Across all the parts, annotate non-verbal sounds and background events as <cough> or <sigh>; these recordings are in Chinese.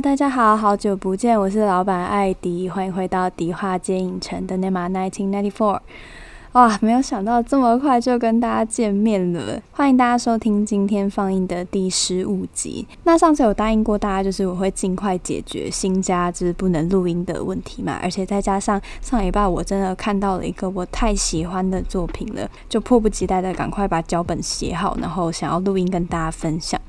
大家好，好久不见，我是老板艾迪，欢迎回到迪化街影城的 Cinema 1994。哇，没有想到这么快就跟大家见面了，欢迎大家收听今天放映的第十五集。那上次有答应过大家，就是我会尽快解决新家就是不能录音的问题嘛，而且再加上上礼拜我真的看到了一个我太喜欢的作品了，就迫不及待的赶快把脚本写好，然后想要录音跟大家分享。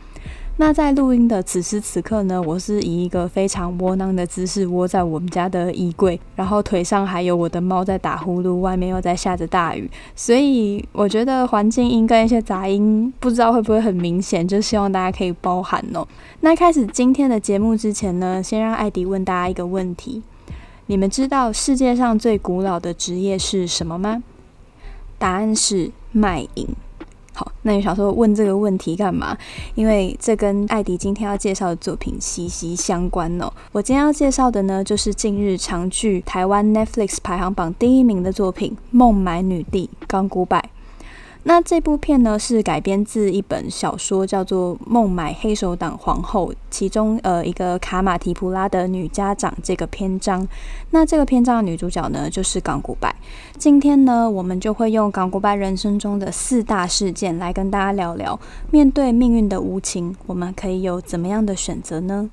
那在录音的此时此刻呢，我是以一个非常窝囊的姿势窝在我们家的衣柜，然后腿上还有我的猫在打呼噜，外面又在下着大雨，所以我觉得环境音跟一些杂音不知道会不会很明显，就希望大家可以包涵哦。那开始今天的节目之前呢，先让艾迪问大家一个问题：你们知道世界上最古老的职业是什么吗？答案是卖淫。好，那你想说问这个问题干嘛？因为这跟艾迪今天要介绍的作品息息相关哦。我今天要介绍的呢，就是近日常剧台湾 Netflix 排行榜第一名的作品《孟买女帝刚古柏》。那这部片呢，是改编自一本小说，叫做《孟买黑手党皇后》，其中呃一个卡马提普拉的女家长这个篇章。那这个篇章的女主角呢，就是港古拜。今天呢，我们就会用港古拜人生中的四大事件来跟大家聊聊，面对命运的无情，我们可以有怎么样的选择呢？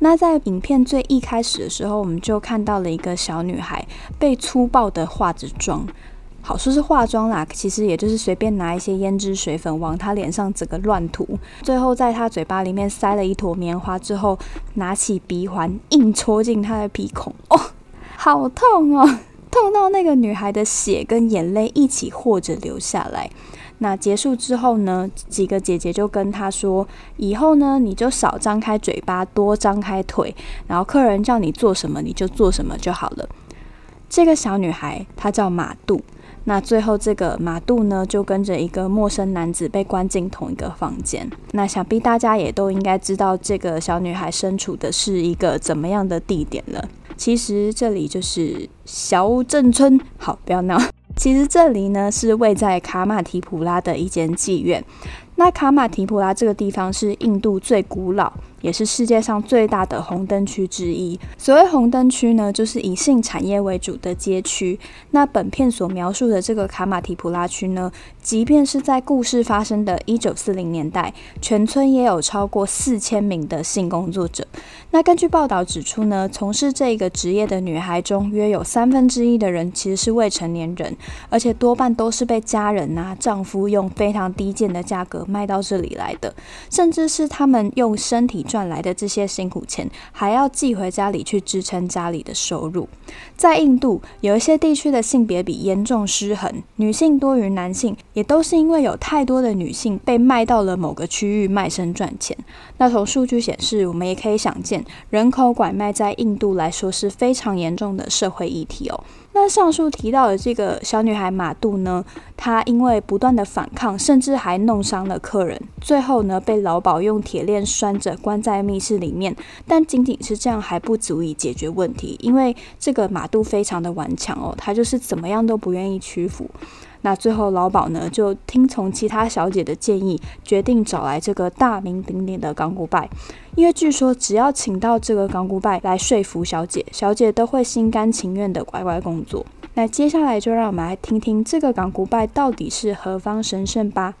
那在影片最一开始的时候，我们就看到了一个小女孩被粗暴的化着妆。好说是化妆啦，其实也就是随便拿一些胭脂水粉往她脸上整个乱涂，最后在她嘴巴里面塞了一坨棉花之后，拿起鼻环硬戳进她的鼻孔，哦，好痛哦，痛到那个女孩的血跟眼泪一起或着流下来。那结束之后呢，几个姐姐就跟她说，以后呢你就少张开嘴巴，多张开腿，然后客人叫你做什么你就做什么就好了。这个小女孩她叫马杜。那最后，这个马杜呢，就跟着一个陌生男子被关进同一个房间。那想必大家也都应该知道，这个小女孩身处的是一个怎么样的地点了。其实这里就是小镇村。好，不要闹。其实这里呢，是位在卡马提普拉的一间妓院。那卡马提普拉这个地方是印度最古老，也是世界上最大的红灯区之一。所谓红灯区呢，就是以性产业为主的街区。那本片所描述的这个卡马提普拉区呢，即便是在故事发生的一九四零年代，全村也有超过四千名的性工作者。那根据报道指出呢，从事这个职业的女孩中，约有三分之一的人其实是未成年人，而且多半都是被家人、啊、丈夫用非常低贱的价格卖到这里来的，甚至是他们用身体赚来的这些辛苦钱，还要寄回家里去支撑家里的收入。在印度，有一些地区的性别比严重失衡，女性多于男性，也都是因为有太多的女性被卖到了某个区域卖身赚钱。那从数据显示，我们也可以想见，人口拐卖在印度来说是非常严重的社会议题哦。那上述提到的这个小女孩马杜呢，他因为不断的反抗，甚至还弄伤了客人，最后呢被老鸨用铁链拴着关在密室里面。但仅仅是这样还不足以解决问题，因为这个马杜非常的顽强哦，他就是怎么样都不愿意屈服。那最后老鸨呢就听从其他小姐的建议，决定找来这个大名鼎鼎的港古拜，因为据说只要请到这个港古拜来说服小姐，小姐都会心甘情愿的乖乖工作。那接下来就让我们来听听这个冈古拜到底是何方神圣吧。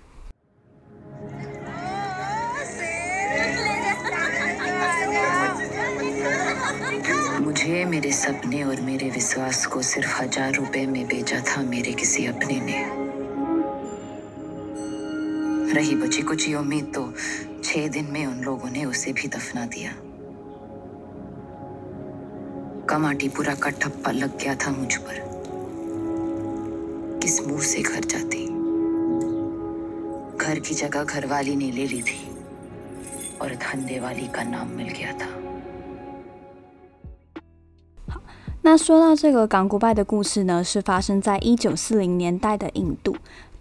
那说到这个港古拜的故事呢，是发生在一九四零年代的印度。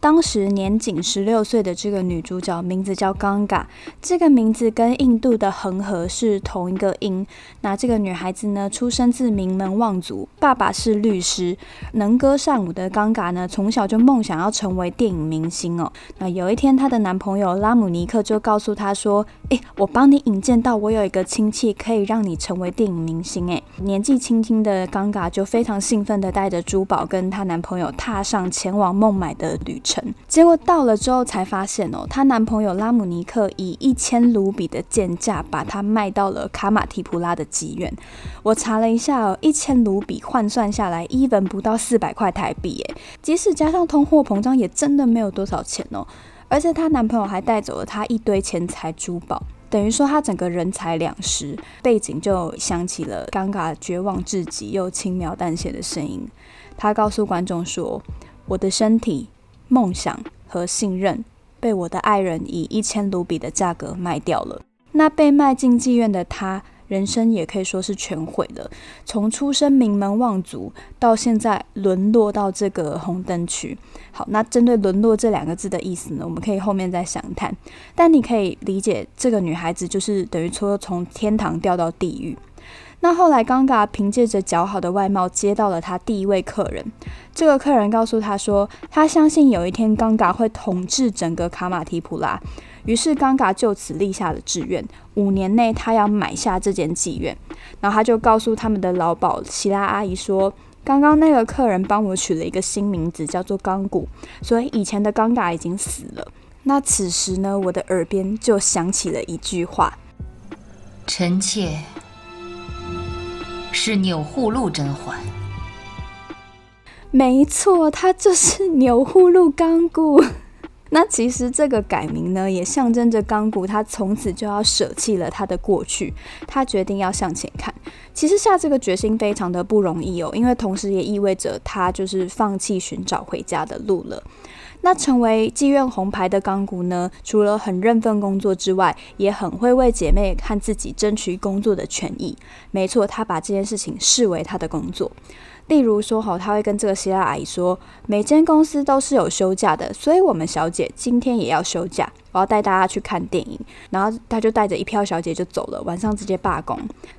当时年仅十六岁的这个女主角名字叫冈嘎，这个名字跟印度的恒河是同一个音。那这个女孩子呢，出生自名门望族，爸爸是律师，能歌善舞的冈嘎呢，从小就梦想要成为电影明星哦。那有一天，她的男朋友拉姆尼克就告诉她说：“诶，我帮你引荐到我有一个亲戚，可以让你成为电影明星。”诶，年纪轻轻的冈嘎就非常兴奋的带着珠宝跟她男朋友踏上前往孟买的旅程。结果到了之后才发现哦，她男朋友拉姆尼克以一千卢比的贱价把她卖到了卡马提普拉的妓院。我查了一下哦，一千卢比换算下来，even 不到四百块台币耶。即使加上通货膨胀，也真的没有多少钱哦。而且她男朋友还带走了她一堆钱财珠宝，等于说她整个人财两失。背景就响起了尴尬绝望至极又轻描淡写的声音。她告诉观众说：“我的身体。”梦想和信任被我的爱人以一千卢比的价格卖掉了。那被卖进妓院的他，人生也可以说是全毁了。从出身名门望族，到现在沦落到这个红灯区。好，那针对“沦落”这两个字的意思呢，我们可以后面再详谈。但你可以理解，这个女孩子就是等于说从天堂掉到地狱。那后来，刚嘎凭借着姣好的外貌接到了他第一位客人。这个客人告诉他说，他相信有一天刚嘎会统治整个卡马提普拉。于是，刚嘎就此立下了志愿：五年内他要买下这间妓院。然后他就告诉他们的老鸨希拉阿姨说：“刚刚那个客人帮我取了一个新名字，叫做冈古，所以以前的冈嘎已经死了。”那此时呢，我的耳边就响起了一句话：“臣妾。”是钮祜禄甄嬛，没错，她就是钮祜禄冈古。<laughs> 那其实这个改名呢，也象征着冈古他从此就要舍弃了他的过去，他决定要向前看。其实下这个决心非常的不容易哦，因为同时也意味着他就是放弃寻找回家的路了。那成为妓院红牌的钢骨呢，除了很认份工作之外，也很会为姐妹和自己争取工作的权益。没错，他把这件事情视为他的工作。例如说，好，他会跟这个希拉阿姨说，每间公司都是有休假的，所以我们小姐今天也要休假。我要带大家去看电影，然后他就带着一票小姐就走了，晚上直接罢工。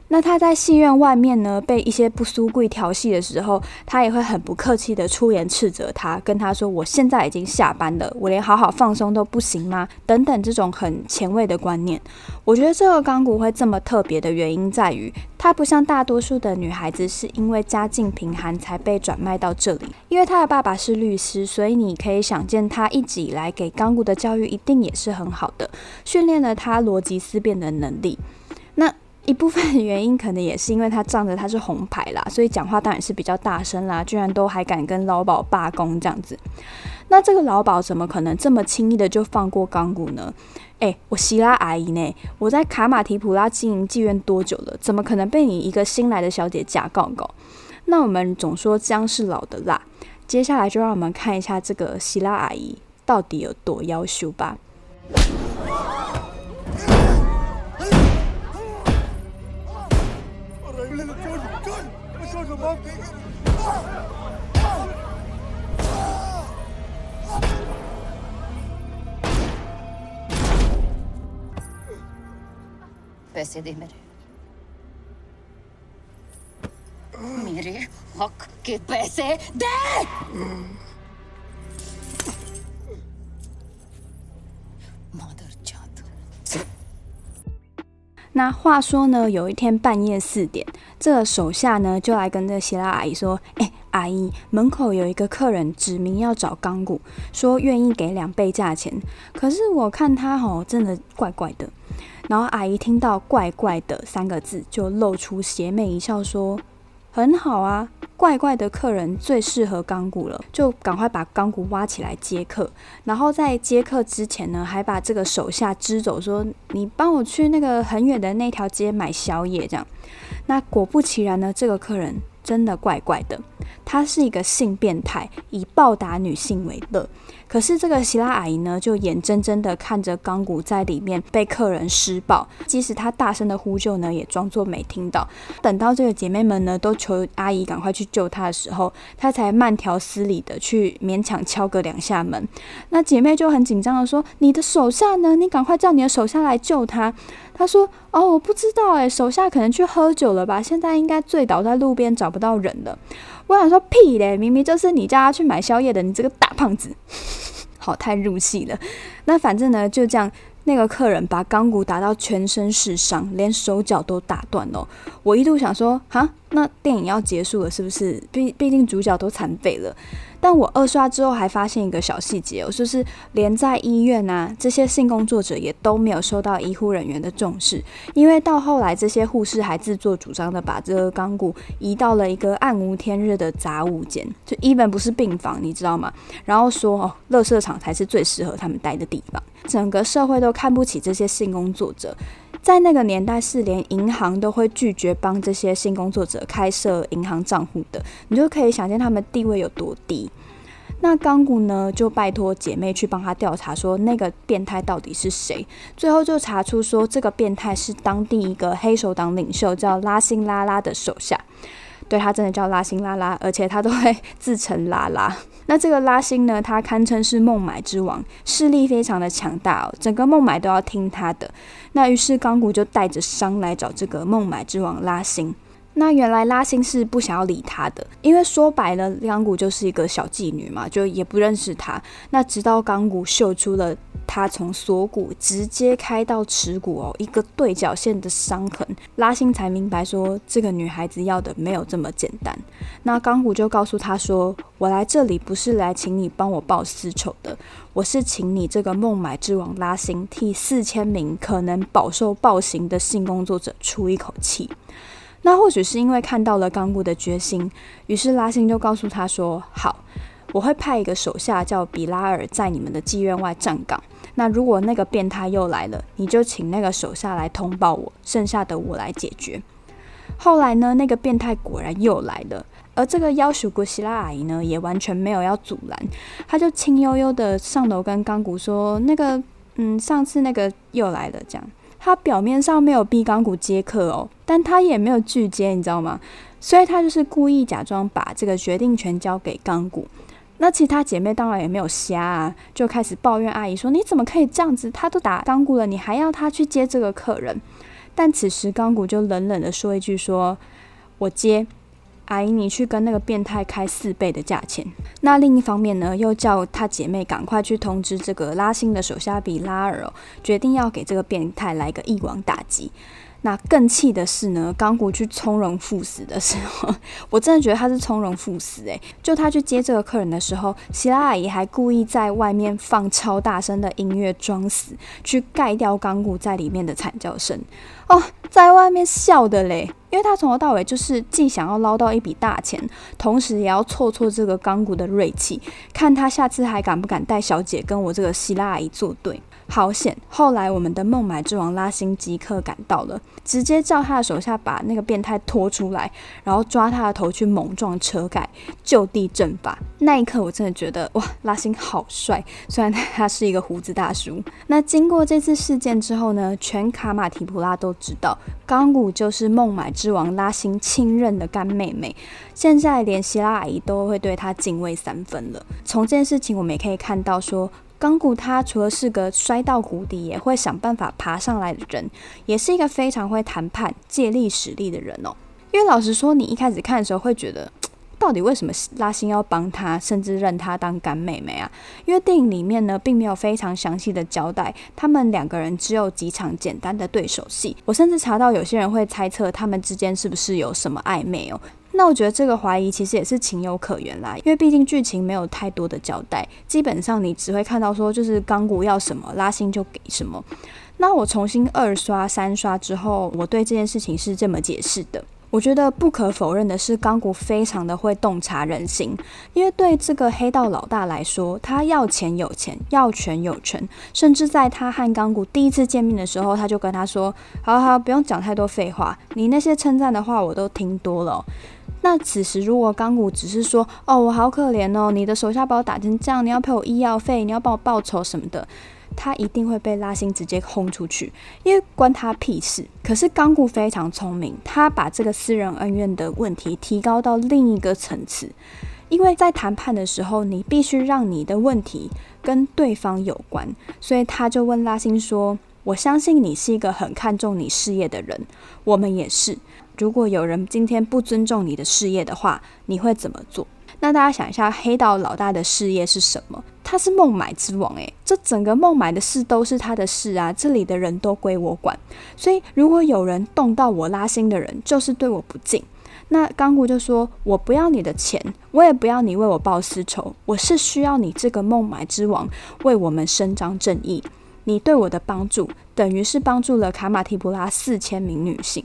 那他在戏院外面呢，被一些不苏贵调戏的时候，他也会很不客气的出言斥责他，跟他说：“我现在已经下班了，我连好好放松都不行吗？”等等这种很前卫的观念。我觉得这个钢骨会这么特别的原因在于，她不像大多数的女孩子是因为家境贫寒才被转卖到这里，因为她的爸爸是律师，所以你可以想见，她一直以来给钢骨的教育一定也。是很好的，训练了他逻辑思辨的能力。那一部分原因可能也是因为他仗着他是红牌啦，所以讲话当然是比较大声啦，居然都还敢跟老鸨罢工这样子。那这个老鸨怎么可能这么轻易的就放过钢骨呢？诶，我希拉阿姨呢？我在卡马提普拉经营妓院多久了？怎么可能被你一个新来的小姐假告告？那我们总说姜是老的辣，接下来就让我们看一下这个希拉阿姨到底有多夭寿吧。पैसे दे मेरे। मेरे हक के पैसे दे। 那话说呢，有一天半夜四点，这个手下呢就来跟这希拉阿姨说：“哎，阿姨，门口有一个客人指名要找钢骨，说愿意给两倍价钱。可是我看他吼，真的怪怪的。”然后阿姨听到“怪怪的”三个字，就露出邪魅一笑，说：“很好啊。”怪怪的客人最适合钢骨了，就赶快把钢骨挖起来接客。然后在接客之前呢，还把这个手下支走，说：“你帮我去那个很远的那条街买宵夜。”这样，那果不其然呢，这个客人真的怪怪的，他是一个性变态，以暴打女性为乐。可是这个希拉阿姨呢，就眼睁睁的看着钢骨在里面被客人施暴，即使她大声的呼救呢，也装作没听到。等到这个姐妹们呢都求阿姨赶快去救她的时候，她才慢条斯理的去勉强敲个两下门。那姐妹就很紧张的说：“你的手下呢？你赶快叫你的手下来救她。”她说：“哦，我不知道诶，手下可能去喝酒了吧？现在应该醉倒在路边，找不到人了。”我想说屁嘞，明明就是你叫他去买宵夜的，你这个大胖子，好，太入戏了。那反正呢，就这样，那个客人把钢骨打到全身是伤，连手脚都打断了。我一度想说，哈，那电影要结束了是不是？毕毕竟主角都残废了。但我二刷之后还发现一个小细节哦，就是连在医院啊，这些性工作者也都没有受到医护人员的重视，因为到后来这些护士还自作主张的把这个钢骨移到了一个暗无天日的杂物间，就根本不是病房，你知道吗？然后说哦，垃圾场才是最适合他们待的地方，整个社会都看不起这些性工作者。在那个年代，是连银行都会拒绝帮这些性工作者开设银行账户的，你就可以想见他们地位有多低。那钢骨呢，就拜托姐妹去帮他调查，说那个变态到底是谁。最后就查出说，这个变态是当地一个黑手党领袖，叫拉辛拉拉的手下。对，他真的叫拉辛拉拉，而且他都会自称拉拉。<laughs> 那这个拉辛呢，他堪称是孟买之王，势力非常的强大哦，整个孟买都要听他的。那于是钢骨就带着伤来找这个孟买之王拉辛。那原来拉辛是不想要理他的，因为说白了，钢骨就是一个小妓女嘛，就也不认识他。那直到钢骨秀出了他从锁骨直接开到耻骨哦，一个对角线的伤痕，拉辛才明白说这个女孩子要的没有这么简单。那钢骨就告诉他说：“我来这里不是来请你帮我报私仇的，我是请你这个孟买之王拉辛替四千名可能饱受暴行的性工作者出一口气。”那或许是因为看到了钢骨的决心，于是拉辛就告诉他说：“好，我会派一个手下叫比拉尔在你们的妓院外站岗。那如果那个变态又来了，你就请那个手下来通报我，剩下的我来解决。”后来呢，那个变态果然又来了，而这个夭寿骨希拉阿姨呢，也完全没有要阻拦，她就轻悠悠的上楼跟钢骨说：“那个，嗯，上次那个又来了。”这样。她表面上没有逼钢骨接客哦，但她也没有拒接，你知道吗？所以她就是故意假装把这个决定权交给钢骨。那其他姐妹当然也没有瞎啊，就开始抱怨阿姨说：“你怎么可以这样子？她都打钢骨了，你还要她去接这个客人？”但此时钢骨就冷冷的说一句：“说我接。”阿姨，你去跟那个变态开四倍的价钱。那另一方面呢，又叫她姐妹赶快去通知这个拉辛的手下比拉尔哦，决定要给这个变态来个一网打尽。那更气的是呢，钢骨去从容赴死的时候，我真的觉得他是从容赴死诶，就他去接这个客人的时候，希拉阿姨还故意在外面放超大声的音乐装死，去盖掉钢骨在里面的惨叫声。哦，在外面笑的嘞，因为他从头到尾就是既想要捞到一笔大钱，同时也要挫挫这个钢骨的锐气，看他下次还敢不敢带小姐跟我这个希拉阿姨作对。好险！后来我们的孟买之王拉辛即刻赶到了，直接叫他的手下把那个变态拖出来，然后抓他的头去猛撞车盖，就地正法。那一刻我真的觉得哇，拉辛好帅！虽然他是一个胡子大叔。那经过这次事件之后呢，全卡马提普拉都知道冈古就是孟买之王拉辛亲任的干妹妹。现在连希拉阿姨都会对他敬畏三分了。从这件事情我们也可以看到说。冈古他除了是个摔到谷底也会想办法爬上来的人，也是一个非常会谈判、借力使力的人哦。因为老实说，你一开始看的时候会觉得，<tsk> 到底为什么拉辛要帮他，甚至认他当干妹妹啊？因为电影里面呢，并没有非常详细的交代，他们两个人只有几场简单的对手戏。我甚至查到有些人会猜测他们之间是不是有什么暧昧哦。那我觉得这个怀疑其实也是情有可原啦，因为毕竟剧情没有太多的交代，基本上你只会看到说就是钢骨要什么，拉星就给什么。那我重新二刷三刷之后，我对这件事情是这么解释的：我觉得不可否认的是，冈古非常的会洞察人心，因为对这个黑道老大来说，他要钱有钱，要权有权，甚至在他和冈古第一次见面的时候，他就跟他说：“好好，不用讲太多废话，你那些称赞的话我都听多了。”那此时，如果冈古只是说：“哦，我好可怜哦，你的手下把我打成这样，你要赔我医药费，你要帮我报仇什么的。”他一定会被拉辛直接轰出去，因为关他屁事。可是刚古非常聪明，他把这个私人恩怨的问题提高到另一个层次，因为在谈判的时候，你必须让你的问题跟对方有关，所以他就问拉辛说：“我相信你是一个很看重你事业的人，我们也是。”如果有人今天不尊重你的事业的话，你会怎么做？那大家想一下，黑道老大的事业是什么？他是孟买之王，诶，这整个孟买的事都是他的事啊，这里的人都归我管。所以，如果有人动到我拉辛的人，就是对我不敬。那刚古就说：“我不要你的钱，我也不要你为我报私仇，我是需要你这个孟买之王为我们伸张正义。你对我的帮助，等于是帮助了卡马提普拉四千名女性。”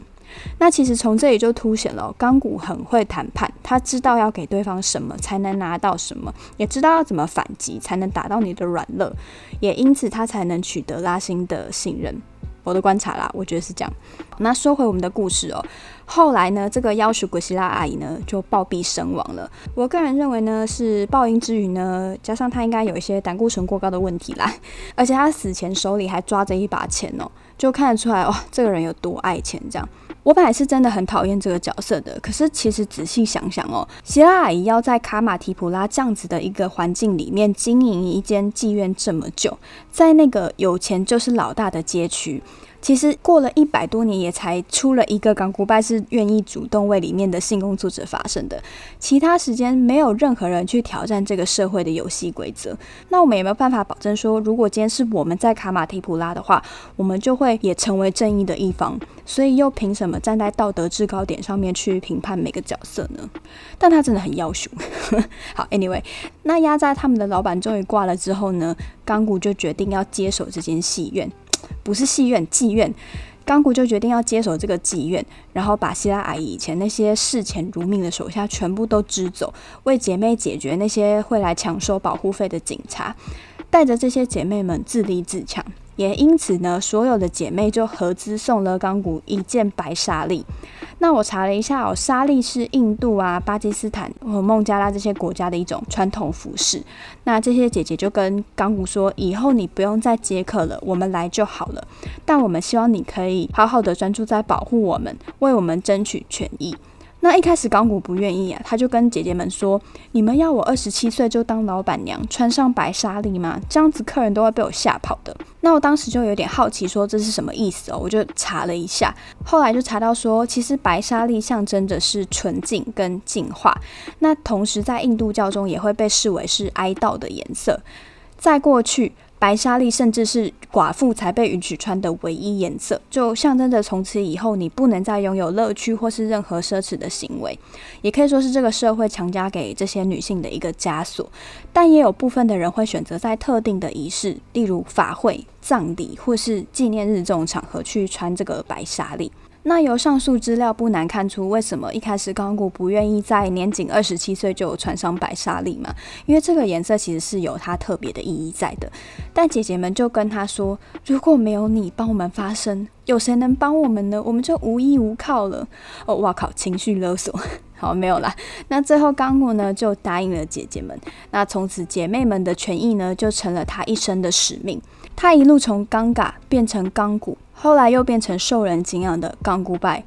那其实从这里就凸显了钢骨很会谈判，他知道要给对方什么才能拿到什么，也知道要怎么反击才能打到你的软肋，也因此他才能取得拉辛的信任。我的观察啦，我觉得是这样。那说回我们的故事哦，后来呢，这个妖术古希腊阿姨呢就暴毙身亡了。我个人认为呢，是报应之余呢，加上她应该有一些胆固醇过高的问题啦，而且她死前手里还抓着一把钱哦，就看得出来哦，这个人有多爱钱这样。我本来是真的很讨厌这个角色的，可是其实仔细想想哦，希拉阿姨要在卡马提普拉这样子的一个环境里面经营一间妓院这么久，在那个有钱就是老大的街区。其实过了一百多年，也才出了一个冈古拜是愿意主动为里面的性工作者发声的。其他时间没有任何人去挑战这个社会的游戏规则。那我们有没有办法保证说，如果今天是我们在卡马提普拉的话，我们就会也成为正义的一方？所以又凭什么站在道德制高点上面去评判每个角色呢？<laughs> 但他真的很要求。<laughs> 好，Anyway，那压榨他们的老板终于挂了之后呢，冈古就决定要接手这间戏院。不是戏院，妓院。冈古就决定要接手这个妓院，然后把希拉阿姨以前那些视钱如命的手下全部都支走，为姐妹解决那些会来抢收保护费的警察，带着这些姐妹们自立自强。也因此呢，所有的姐妹就合资送了冈古一件白纱丽。那我查了一下哦，纱丽是印度啊、巴基斯坦和孟加拉这些国家的一种传统服饰。那这些姐姐就跟冈古说：“以后你不用再接客了，我们来就好了。但我们希望你可以好好的专注在保护我们，为我们争取权益。”那一开始港股不愿意啊，他就跟姐姐们说：“你们要我二十七岁就当老板娘，穿上白纱丽吗？这样子客人都会被我吓跑的。”那我当时就有点好奇，说这是什么意思哦？我就查了一下，后来就查到说，其实白纱丽象征着是纯净跟净化，那同时在印度教中也会被视为是哀悼的颜色，在过去。白纱丽甚至是寡妇才被允许穿的唯一颜色，就象征着从此以后你不能再拥有乐趣或是任何奢侈的行为，也可以说是这个社会强加给这些女性的一个枷锁。但也有部分的人会选择在特定的仪式，例如法会、葬礼或是纪念日这种场合去穿这个白纱丽。那由上述资料不难看出，为什么一开始钢骨不愿意在年仅二十七岁就穿上白纱丽嘛？因为这个颜色其实是有它特别的意义在的。但姐姐们就跟他说：“如果没有你帮我们发声，有谁能帮我们呢？我们就无依无靠了。”哦，哇靠，情绪勒索。<laughs> 好，没有啦。那最后钢骨呢就答应了姐姐们。那从此姐妹们的权益呢就成了他一生的使命。他一路从冈嘎变成钢骨。后来又变成受人敬仰的冈古拜，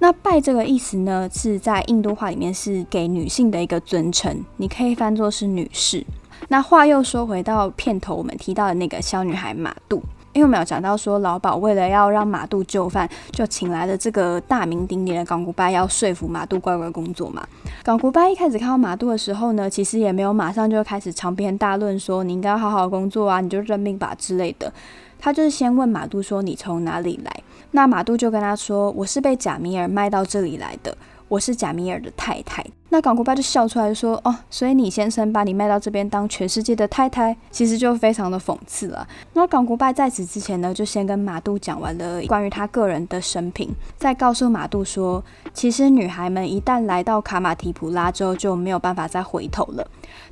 那拜这个意思呢，是在印度话里面是给女性的一个尊称，你可以翻作是女士。那话又说回到片头我们提到的那个小女孩马杜，因为我们有讲到说老鸨为了要让马杜就范，就请来了这个大名鼎鼎的冈古拜，要说服马杜乖乖工作嘛。冈古拜一开始看到马杜的时候呢，其实也没有马上就开始长篇大论说你应该好好工作啊，你就认命吧之类的。他就是先问马杜说：“你从哪里来？”那马杜就跟他说：“我是被贾米尔卖到这里来的，我是贾米尔的太太。”那港古拜就笑出来说：“哦，所以你先生把你卖到这边当全世界的太太，其实就非常的讽刺了。”那港古拜在此之前呢，就先跟马杜讲完了关于他个人的生平，再告诉马杜说：“其实女孩们一旦来到卡马提普拉之后，就没有办法再回头了。”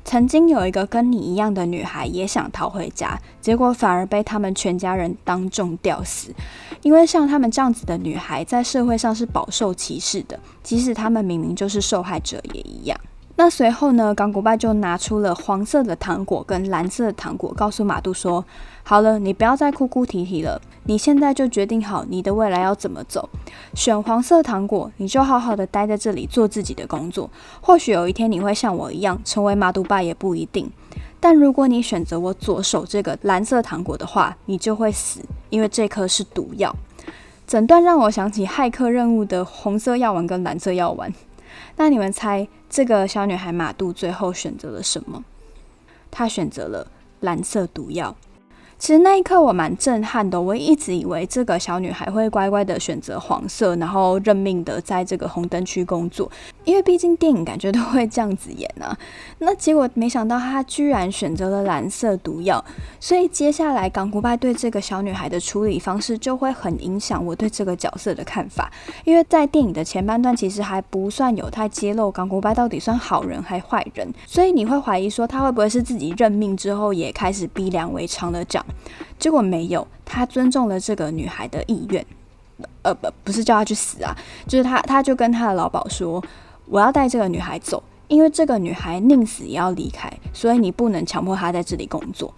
曾经有一个跟你一样的女孩也想逃回家，结果反而被他们全家人当众吊死。因为像他们这样子的女孩，在社会上是饱受歧视的，即使他们明明就是受害者也一样。那随后呢，冈古拜就拿出了黄色的糖果跟蓝色的糖果，告诉马杜说：“好了，你不要再哭哭啼啼了，你现在就决定好你的未来要怎么走。选黄色糖果，你就好好的待在这里做自己的工作。或许有一天你会像我一样成为马杜拜也不一定。但如果你选择我左手这个蓝色糖果的话，你就会死，因为这颗是毒药。”整段让我想起骇客任务的红色药丸跟蓝色药丸。那你们猜这个小女孩马杜最后选择了什么？她选择了蓝色毒药。其实那一刻我蛮震撼的，我一直以为这个小女孩会乖乖的选择黄色，然后认命的在这个红灯区工作，因为毕竟电影感觉都会这样子演啊。<laughs> 那结果没想到她居然选择了蓝色毒药，所以接下来港古拜对这个小女孩的处理方式就会很影响我对这个角色的看法，因为在电影的前半段其实还不算有太揭露港古拜到底算好人还坏人，所以你会怀疑说他会不会是自己认命之后也开始逼良为娼的结果没有，他尊重了这个女孩的意愿，呃，不，不是叫她去死啊，就是他，他就跟他的老鸨说，我要带这个女孩走，因为这个女孩宁死也要离开，所以你不能强迫她在这里工作。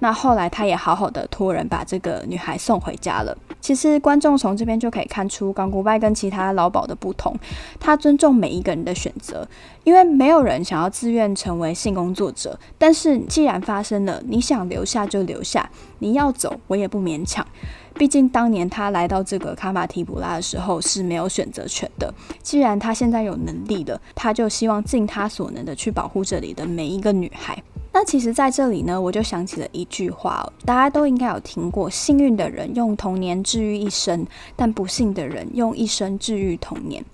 那后来他也好好的托人把这个女孩送回家了。其实观众从这边就可以看出冈古拜跟其他老鴇的不同，他尊重每一个人的选择，因为没有人想要自愿成为性工作者。但是既然发生了，你想留下就留下，你要走我也不勉强。毕竟当年他来到这个卡马提普拉的时候是没有选择权的。既然他现在有能力了，他就希望尽他所能的去保护这里的每一个女孩。那其实，在这里呢，我就想起了一句话，大家都应该有听过：幸运的人用童年治愈一生，但不幸的人用一生治愈童年。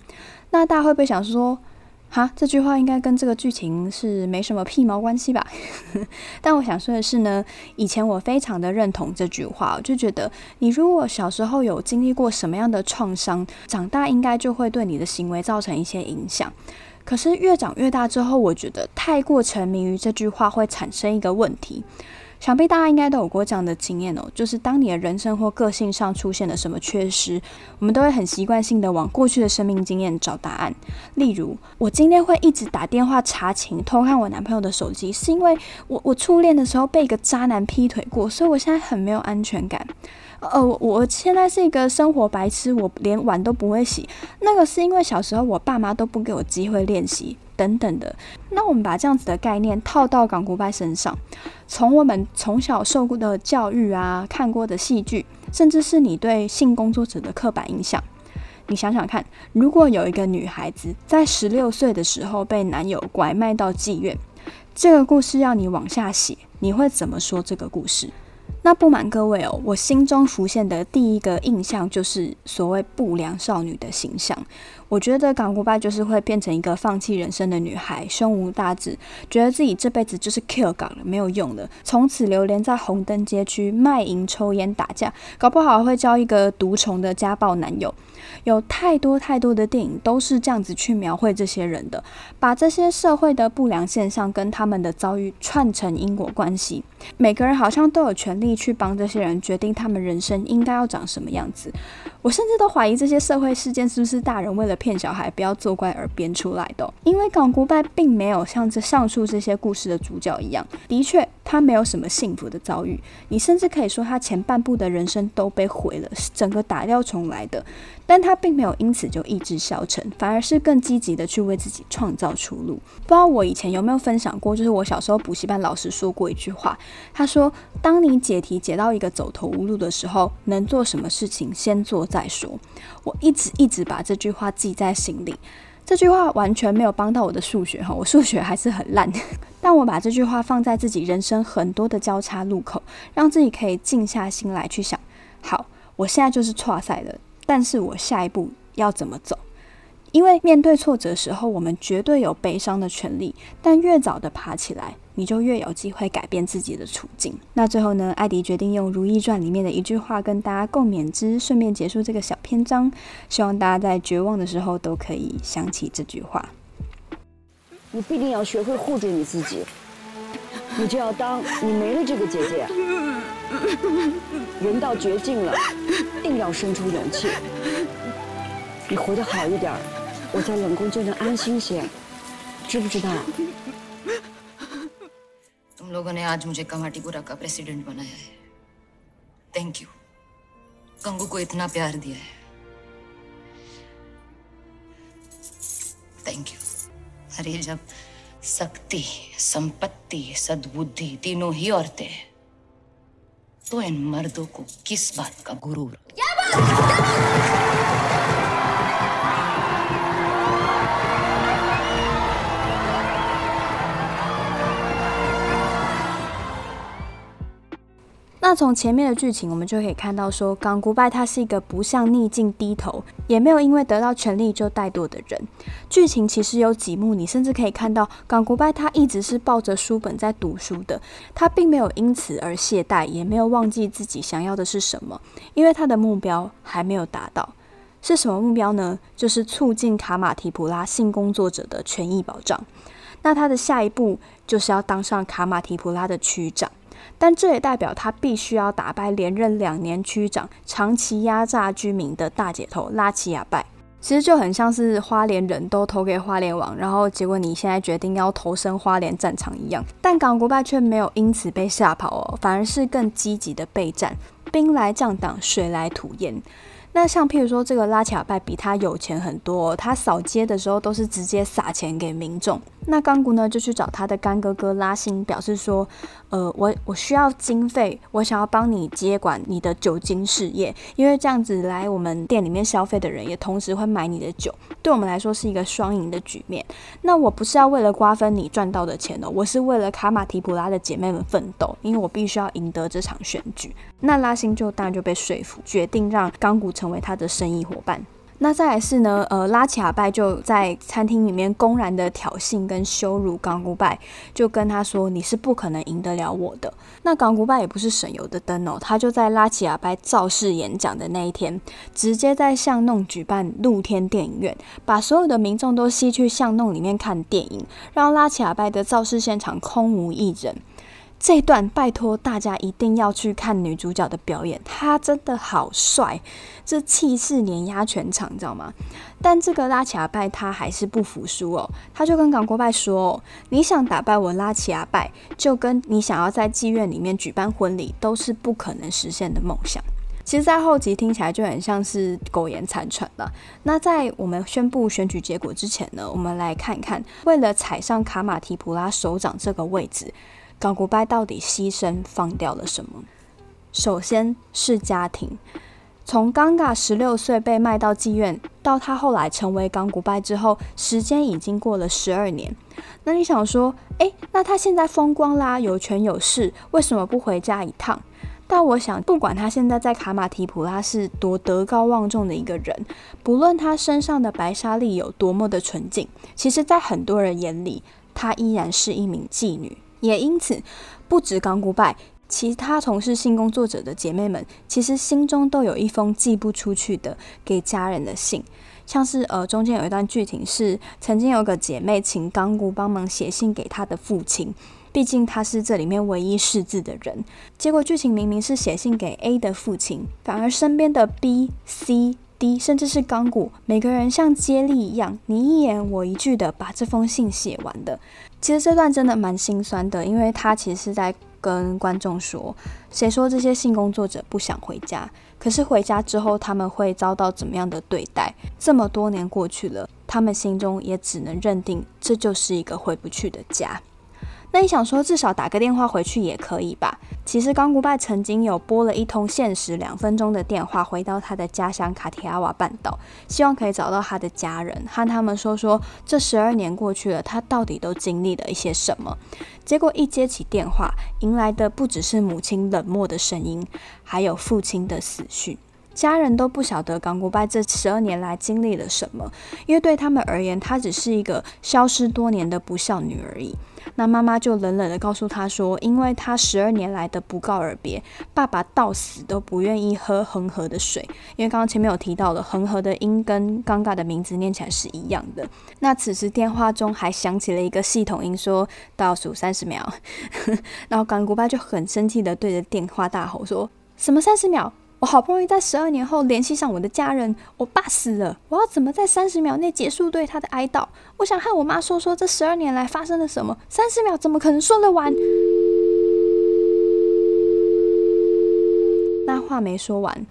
那大家会不会想说，哈，这句话应该跟这个剧情是没什么屁毛关系吧？<laughs> 但我想说的是呢，以前我非常的认同这句话，就觉得你如果小时候有经历过什么样的创伤，长大应该就会对你的行为造成一些影响。可是越长越大之后，我觉得太过沉迷于这句话会产生一个问题。想必大家应该都有过这样的经验哦，就是当你的人生或个性上出现了什么缺失，我们都会很习惯性的往过去的生命经验找答案。例如，我今天会一直打电话查寝、偷看我男朋友的手机，是因为我我初恋的时候被一个渣男劈腿过，所以我现在很没有安全感。呃，我现在是一个生活白痴，我连碗都不会洗。那个是因为小时候我爸妈都不给我机会练习，等等的。那我们把这样子的概念套到港古拜身上，从我们从小受过的教育啊，看过的戏剧，甚至是你对性工作者的刻板印象，你想想看，如果有一个女孩子在十六岁的时候被男友拐卖到妓院，这个故事要你往下写，你会怎么说这个故事？那不瞒各位哦，我心中浮现的第一个印象就是所谓不良少女的形象。我觉得港古拜就是会变成一个放弃人生的女孩，胸无大志，觉得自己这辈子就是 kill 港了，没有用的，从此流连在红灯街区卖淫、抽烟、打架，搞不好会交一个毒虫的家暴男友。有太多太多的电影都是这样子去描绘这些人的，把这些社会的不良现象跟他们的遭遇串成因果关系。每个人好像都有权利去帮这些人决定他们人生应该要长什么样子。我甚至都怀疑这些社会事件是不是大人为了骗小孩不要作怪而编出来的。因为港古拜并没有像这上述这些故事的主角一样，的确他没有什么幸福的遭遇。你甚至可以说他前半部的人生都被毁了，是整个打掉重来的。但他并没有因此就意志消沉，反而是更积极的去为自己创造出路。不知道我以前有没有分享过，就是我小时候补习班老师说过一句话，他说：“当你解题解到一个走投无路的时候，能做什么事情先做再说。”我一直一直把这句话记在心里。这句话完全没有帮到我的数学哈，我数学还是很烂。<laughs> 但我把这句话放在自己人生很多的交叉路口，让自己可以静下心来去想：好，我现在就是挫赛了。但是我下一步要怎么走？因为面对挫折的时候，我们绝对有悲伤的权利。但越早的爬起来，你就越有机会改变自己的处境。那最后呢，艾迪决定用《如懿传》里面的一句话跟大家共勉之，顺便结束这个小篇章。希望大家在绝望的时候都可以想起这句话。你必定要学会护住你自己，你就要当你没了这个姐姐。人到绝境了，定要生出勇气。你活得好一点，我在冷宫就能安心些，知不知道？Thank you，Thank you，，शक्ति, संपत्ति, सद्बुद्धि तीनों ही औरतें हैं। तो इन मर्दों को किस बात का गुरूर? 那从前面的剧情，我们就可以看到，说港古拜他是一个不向逆境低头，也没有因为得到权力就怠惰的人。剧情其实有几幕，你甚至可以看到港古拜他一直是抱着书本在读书的，他并没有因此而懈怠，也没有忘记自己想要的是什么，因为他的目标还没有达到。是什么目标呢？就是促进卡马提普拉性工作者的权益保障。那他的下一步就是要当上卡马提普拉的区长。但这也代表他必须要打败连任两年区长、长期压榨居民的大姐头拉齐亚拜。其实就很像是花莲人都投给花莲王，然后结果你现在决定要投身花莲战场一样。但港国拜却没有因此被吓跑哦，反而是更积极的备战，兵来将挡，水来土掩。那像譬如说这个拉齐亚拜比他有钱很多，他扫街的时候都是直接撒钱给民众。那刚古呢就去找他的干哥哥拉辛，表示说，呃，我我需要经费，我想要帮你接管你的酒精事业，因为这样子来我们店里面消费的人也同时会买你的酒，对我们来说是一个双赢的局面。那我不是要为了瓜分你赚到的钱哦，我是为了卡马提普拉的姐妹们奋斗，因为我必须要赢得这场选举。那拉辛就当然就被说服，决定让刚古成成为他的生意伙伴。那再来是呢，呃，拉齐亚拜就在餐厅里面公然的挑衅跟羞辱港古拜，就跟他说：“你是不可能赢得了我的。”那港古拜也不是省油的灯哦，他就在拉齐亚拜造势演讲的那一天，直接在巷弄举办露天电影院，把所有的民众都吸去巷弄里面看电影，让拉齐亚拜的造势现场空无一人。这段拜托大家一定要去看女主角的表演，她真的好帅，这气势碾压全场，你知道吗？但这个拉齐亚拜他还是不服输哦，他就跟港国拜说：“哦你想打败我拉齐亚拜，就跟你想要在妓院里面举办婚礼都是不可能实现的梦想。”其实，在后集听起来就很像是苟延残喘了。那在我们宣布选举结果之前呢，我们来看看，为了踩上卡马提普拉首长这个位置。港古拜到底牺牲放掉了什么？首先是家庭。从刚嘎十六岁被卖到妓院，到他后来成为港古拜之后，时间已经过了十二年。那你想说，诶，那他现在风光啦，有权有势，为什么不回家一趟？但我想，不管他现在在卡马提普拉是多德高望重的一个人，不论他身上的白沙粒有多么的纯净，其实，在很多人眼里，他依然是一名妓女。也因此，不止冈古拜，其他从事性工作者的姐妹们，其实心中都有一封寄不出去的给家人的信。像是呃，中间有一段剧情是，曾经有个姐妹请冈古帮忙写信给她的父亲。毕竟他是这里面唯一识字的人，结果剧情明明是写信给 A 的父亲，反而身边的 B、C、D，甚至是钢骨，每个人像接力一样，你一言我一句的把这封信写完的。其实这段真的蛮心酸的，因为他其实是在跟观众说，谁说这些性工作者不想回家？可是回家之后他们会遭到怎么样的对待？这么多年过去了，他们心中也只能认定这就是一个回不去的家。那你想说，至少打个电话回去也可以吧？其实冈古拜曾经有拨了一通限时两分钟的电话，回到他的家乡卡提亚瓦半岛，希望可以找到他的家人，和他们说说这十二年过去了，他到底都经历了一些什么。结果一接起电话，迎来的不只是母亲冷漠的声音，还有父亲的死讯。家人都不晓得港古拜这十二年来经历了什么，因为对他们而言，她只是一个消失多年的不孝女而已。那妈妈就冷冷地告诉他说：“因为他十二年来的不告而别，爸爸到死都不愿意喝恒河的水。因为刚刚前面有提到了恒河的音跟尴尬的名字念起来是一样的。那此时电话中还响起了一个系统音，说倒数三十秒。<laughs> 然后港古拜就很生气地对着电话大吼说：什么三十秒？”我好不容易在十二年后联系上我的家人，我爸死了，我要怎么在三十秒内结束对他的哀悼？我想和我妈说说这十二年来发生了什么，三十秒怎么可能说得完？那话没说完，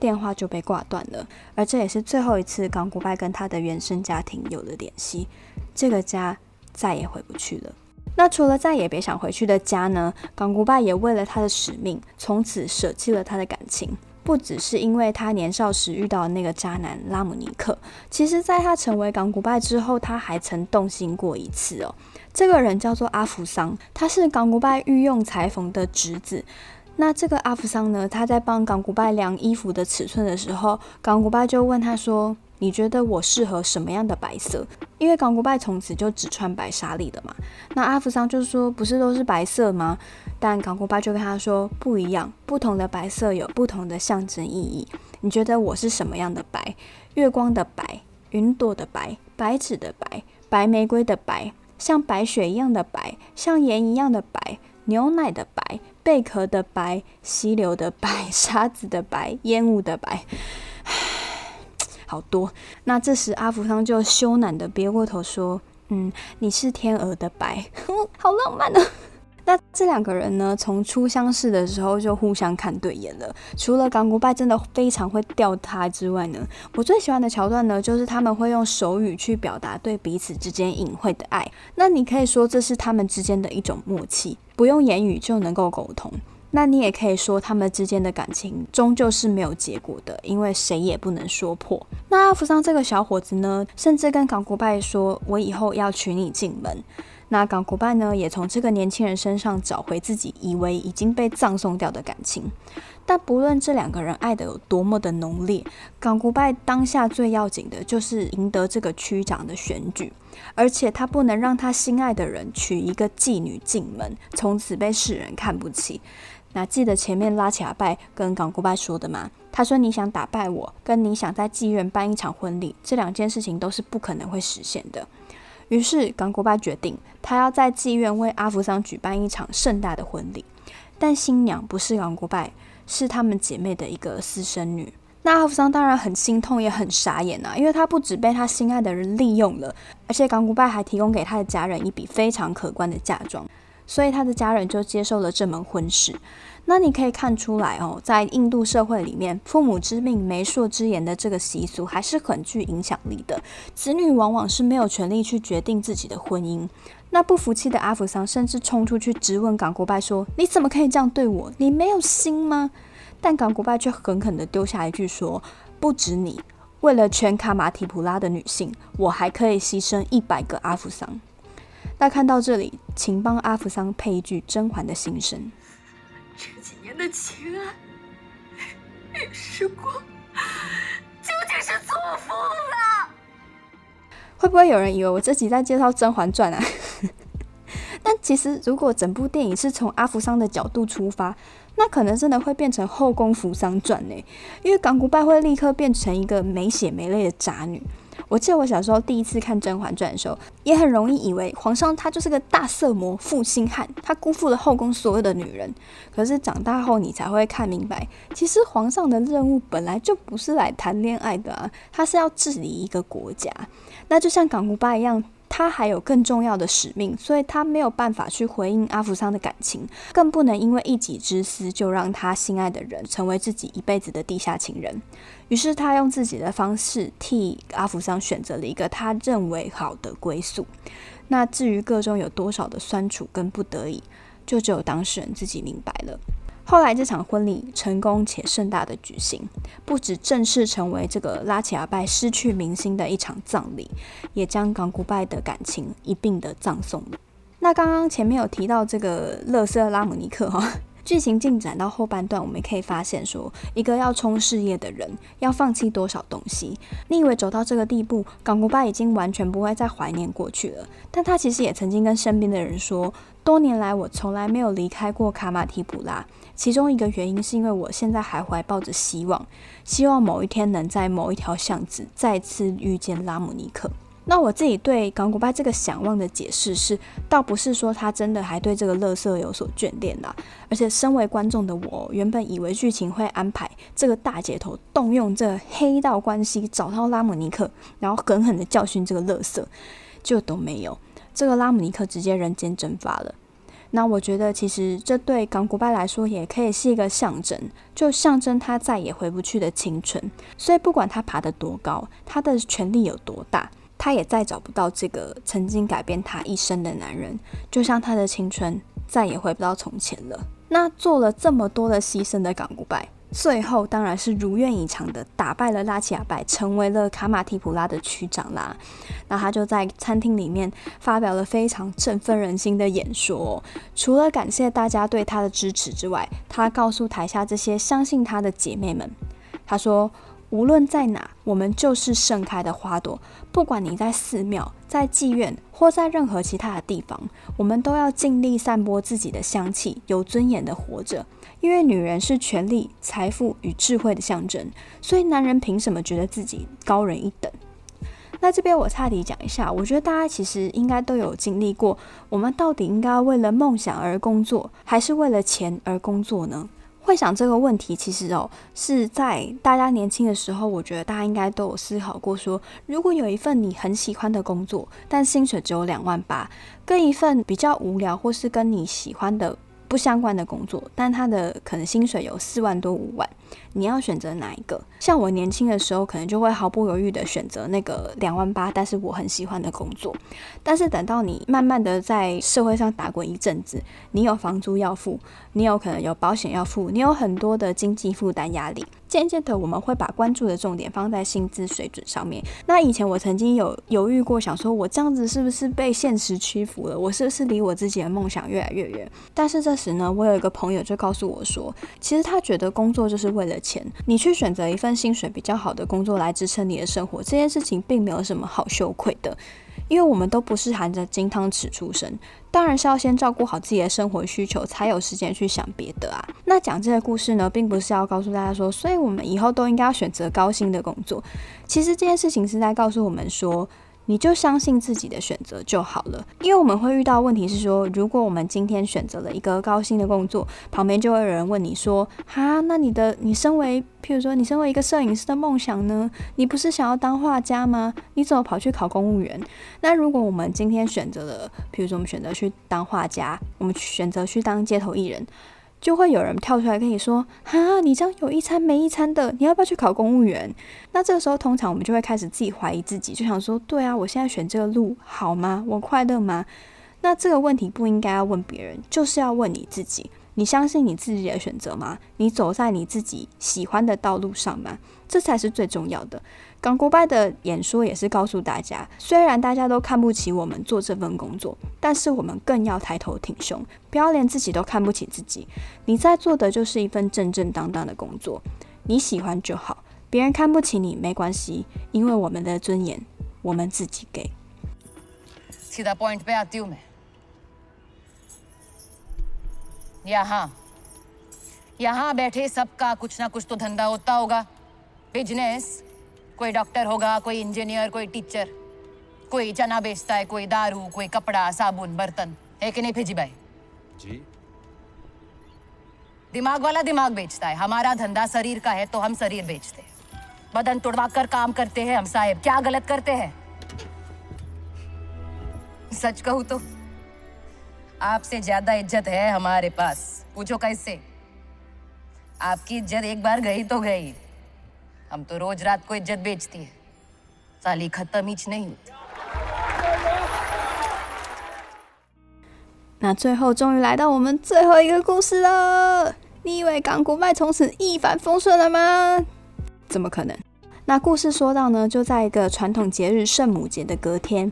电话就被挂断了，而这也是最后一次港古拜跟他的原生家庭有了联系，这个家再也回不去了。那除了再也别想回去的家呢？港古拜也为了他的使命，从此舍弃了他的感情。不只是因为他年少时遇到的那个渣男拉姆尼克，其实在他成为港古拜之后，他还曾动心过一次哦。这个人叫做阿福桑，他是港古拜御用裁缝的侄子。那这个阿福桑呢，他在帮港古拜量衣服的尺寸的时候，港古拜就问他说。你觉得我适合什么样的白色？因为港古拜从此就只穿白纱丽的嘛。那阿福桑就说：“不是都是白色吗？”但港古拜就跟他说：“不一样，不同的白色有不同的象征意义。你觉得我是什么样的白？月光的白，云朵的白，白纸的白，白玫瑰的白，像白雪一样的白，像盐一样的白，牛奶的白，贝壳的白，溪流的白，沙子的白，烟雾的白。”好多。那这时阿福桑就羞赧的别过头说：“嗯，你是天鹅的白，<laughs> 好浪漫、啊。”那这两个人呢，从初相识的时候就互相看对眼了。除了港古拜真的非常会钓他之外呢，我最喜欢的桥段呢，就是他们会用手语去表达对彼此之间隐晦的爱。那你可以说这是他们之间的一种默契，不用言语就能够沟通。那你也可以说，他们之间的感情终究是没有结果的，因为谁也不能说破。那阿福桑这个小伙子呢，甚至跟港古拜说：“我以后要娶你进门。”那港古拜呢，也从这个年轻人身上找回自己以为已经被葬送掉的感情。但不论这两个人爱得有多么的浓烈，港古拜当下最要紧的就是赢得这个区长的选举，而且他不能让他心爱的人娶一个妓女进门，从此被世人看不起。那记得前面拉起阿拜跟港古拜说的吗？他说：“你想打败我，跟你想在妓院办一场婚礼，这两件事情都是不可能会实现的。”于是港古拜决定，他要在妓院为阿福桑举办一场盛大的婚礼。但新娘不是港古拜，是他们姐妹的一个私生女。那阿福桑当然很心痛，也很傻眼啊，因为他不止被他心爱的人利用了，而且港古拜还提供给他的家人一笔非常可观的嫁妆。所以他的家人就接受了这门婚事。那你可以看出来哦，在印度社会里面，父母之命、媒妁之言的这个习俗还是很具影响力的。子女往往是没有权利去决定自己的婚姻。那不服气的阿福桑甚至冲出去质问港古拜说：“你怎么可以这样对我？你没有心吗？”但港古拜却狠狠地丢下一句说：“不止你，为了全卡马提普拉的女性，我还可以牺牲一百个阿福桑。”那看到这里，请帮阿福桑配一句甄嬛的心声。这几年的情爱与时光，究竟是错付了？会不会有人以为我这集在介绍《甄嬛传》啊？<laughs> 但其实，如果整部电影是从阿福桑的角度出发，那可能真的会变成《后宫扶桑传》呢，因为港古拜会立刻变成一个没血没泪的渣女。我记得我小时候第一次看《甄嬛传》的时候，也很容易以为皇上他就是个大色魔、负心汉，他辜负了后宫所有的女人。可是长大后你才会看明白，其实皇上的任务本来就不是来谈恋爱的啊，他是要治理一个国家。那就像港古拜一样。他还有更重要的使命，所以他没有办法去回应阿福桑的感情，更不能因为一己之私就让他心爱的人成为自己一辈子的地下情人。于是他用自己的方式替阿福桑选择了一个他认为好的归宿。那至于个中有多少的酸楚跟不得已，就只有当事人自己明白了。后来这场婚礼成功且盛大的举行，不止正式成为这个拉齐阿拜失去明星的一场葬礼，也将港古拜的感情一并的葬送了。那刚刚前面有提到这个勒瑟拉姆尼克哈，<laughs> 剧情进展到后半段，我们可以发现说，一个要冲事业的人要放弃多少东西？你以为走到这个地步，港古拜已经完全不会再怀念过去了？但他其实也曾经跟身边的人说，多年来我从来没有离开过卡马提普拉。其中一个原因是因为我现在还怀抱着希望，希望某一天能在某一条巷子再次遇见拉姆尼克。那我自己对港古拜这个想望的解释是，倒不是说他真的还对这个乐色有所眷恋啦，而且身为观众的我，原本以为剧情会安排这个大姐头动用这黑道关系找到拉姆尼克，然后狠狠的教训这个乐色，就都没有，这个拉姆尼克直接人间蒸发了。那我觉得，其实这对港古拜来说也可以是一个象征，就象征他再也回不去的青春。所以不管他爬得多高，他的权力有多大，他也再找不到这个曾经改变他一生的男人，就像他的青春再也回不到从前了。那做了这么多的牺牲的港古拜。最后当然是如愿以偿的打败了拉齐亚拜，成为了卡马提普拉的区长啦。那他就在餐厅里面发表了非常振奋人心的演说，除了感谢大家对他的支持之外，他告诉台下这些相信他的姐妹们，他说。无论在哪，我们就是盛开的花朵。不管你在寺庙、在妓院，或在任何其他的地方，我们都要尽力散播自己的香气，有尊严的活着。因为女人是权力、财富与智慧的象征，所以男人凭什么觉得自己高人一等？那这边我岔题讲一下，我觉得大家其实应该都有经历过，我们到底应该为了梦想而工作，还是为了钱而工作呢？会想这个问题，其实哦是在大家年轻的时候，我觉得大家应该都有思考过说，说如果有一份你很喜欢的工作，但薪水只有两万八，跟一份比较无聊或是跟你喜欢的不相关的工作，但他的可能薪水有四万多五万。你要选择哪一个？像我年轻的时候，可能就会毫不犹豫的选择那个两万八，但是我很喜欢的工作。但是等到你慢慢的在社会上打滚一阵子，你有房租要付，你有可能有保险要付，你有很多的经济负担压力。渐渐的，我们会把关注的重点放在薪资水准上面。那以前我曾经有犹豫过，想说我这样子是不是被现实屈服了？我是不是离我自己的梦想越来越远？但是这时呢，我有一个朋友就告诉我说，其实他觉得工作就是为为了钱。你去选择一份薪水比较好的工作来支撑你的生活，这件事情并没有什么好羞愧的。因为我们都不是含着金汤匙出生，当然是要先照顾好自己的生活需求，才有时间去想别的啊。那讲这个故事呢，并不是要告诉大家说，所以我们以后都应该要选择高薪的工作。其实这件事情是在告诉我们说，你就相信自己的选择就好了，因为我们会遇到问题是说，如果我们今天选择了一个高薪的工作，旁边就会有人问你说，哈，那你的你身为，譬如说你身为一个摄影师的梦想呢？你不是想要当画家吗？你怎么跑去考公务员？那如果我们今天选择了，譬如说我们选择去当画家，我们选择去当街头艺人。就会有人跳出来跟你说：“哈，你这样有一餐没一餐的，你要不要去考公务员？”那这个时候，通常我们就会开始自己怀疑自己，就想说：“对啊，我现在选这个路好吗？我快乐吗？”那这个问题不应该要问别人，就是要问你自己：你相信你自己的选择吗？你走在你自己喜欢的道路上吗？这才是最重要的。港古拜的演说也是告诉大家，虽然大家都看不起我们做这份工作，但是我们更要抬头挺胸，不要连自己都看不起自己。你在做的就是一份正正当当的工作，你喜欢就好，别人看不起你没关系，因为我们的尊严我们自己给。सीधा पॉइंट पे आती हूं मैं यहां यहां बैठे सबका कुछ ना कुछ तो धंधा होता होगा बिजनेस कोई डॉक्टर होगा कोई इंजीनियर कोई टीचर कोई चना बेचता है कोई दारू कोई कपड़ा साबुन बर्तन। है कि नहीं भेजी भाई? जी। दिमाग वाला दिमाग बेचता है। हमारा धंधा शरीर का है तो हम शरीर बेचते हैं। बदन तोड़वा कर काम करते हैं हम साहेब। क्या गलत करते हैं? सच कहूँ तो आपसे ज़्यादा इज़्ज़त है हमारे पास। पूछो कैसे? आपकी इज़्ज़त एक बार गई तो गई। हम तो रोज रात को इज्जत बेचती है साली खत्म ही नहीं होती <laughs> 那最后终于来到我们最后一个故事了。你以为港古拜从此一帆风顺了吗？怎么可能？ 那故事说到呢，就在一个传统节日圣母节的隔天，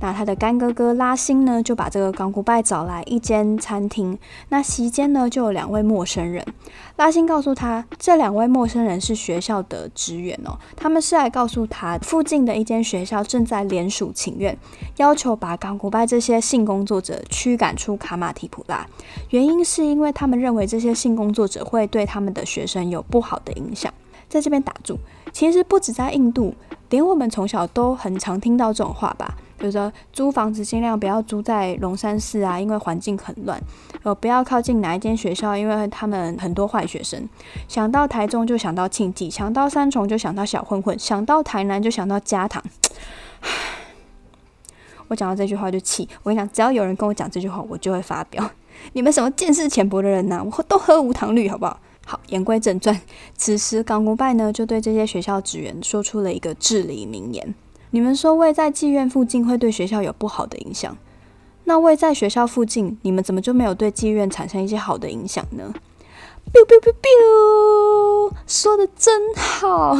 那他的干哥哥拉辛呢，就把这个港古拜找来一间餐厅。那席间呢，就有两位陌生人。拉辛告诉他，这两位陌生人是学校的职员哦，他们是来告诉他，附近的一间学校正在联署请愿，要求把港古拜这些性工作者驱赶出卡马提普拉。原因是因为他们认为这些性工作者会对他们的学生有不好的影响。在这边打住。其实不止在印度，连我们从小都很常听到这种话吧，比如说租房子尽量不要租在龙山寺啊，因为环境很乱；呃，不要靠近哪一间学校，因为他们很多坏学生。想到台中就想到庆记，想到三重就想到小混混，想到台南就想到加糖。<sighs> 我讲到这句话就气，我跟你讲，只要有人跟我讲这句话，我就会发飙。<laughs> 你们什么见识浅薄的人呐、啊？我都喝无糖绿，好不好？好，言归正传。此时，港古拜呢就对这些学校职员说出了一个至理名言：“你们说位在妓院附近会对学校有不好的影响，那位在学校附近，你们怎么就没有对妓院产生一些好的影响呢？”biu biu biu biu，说的真好。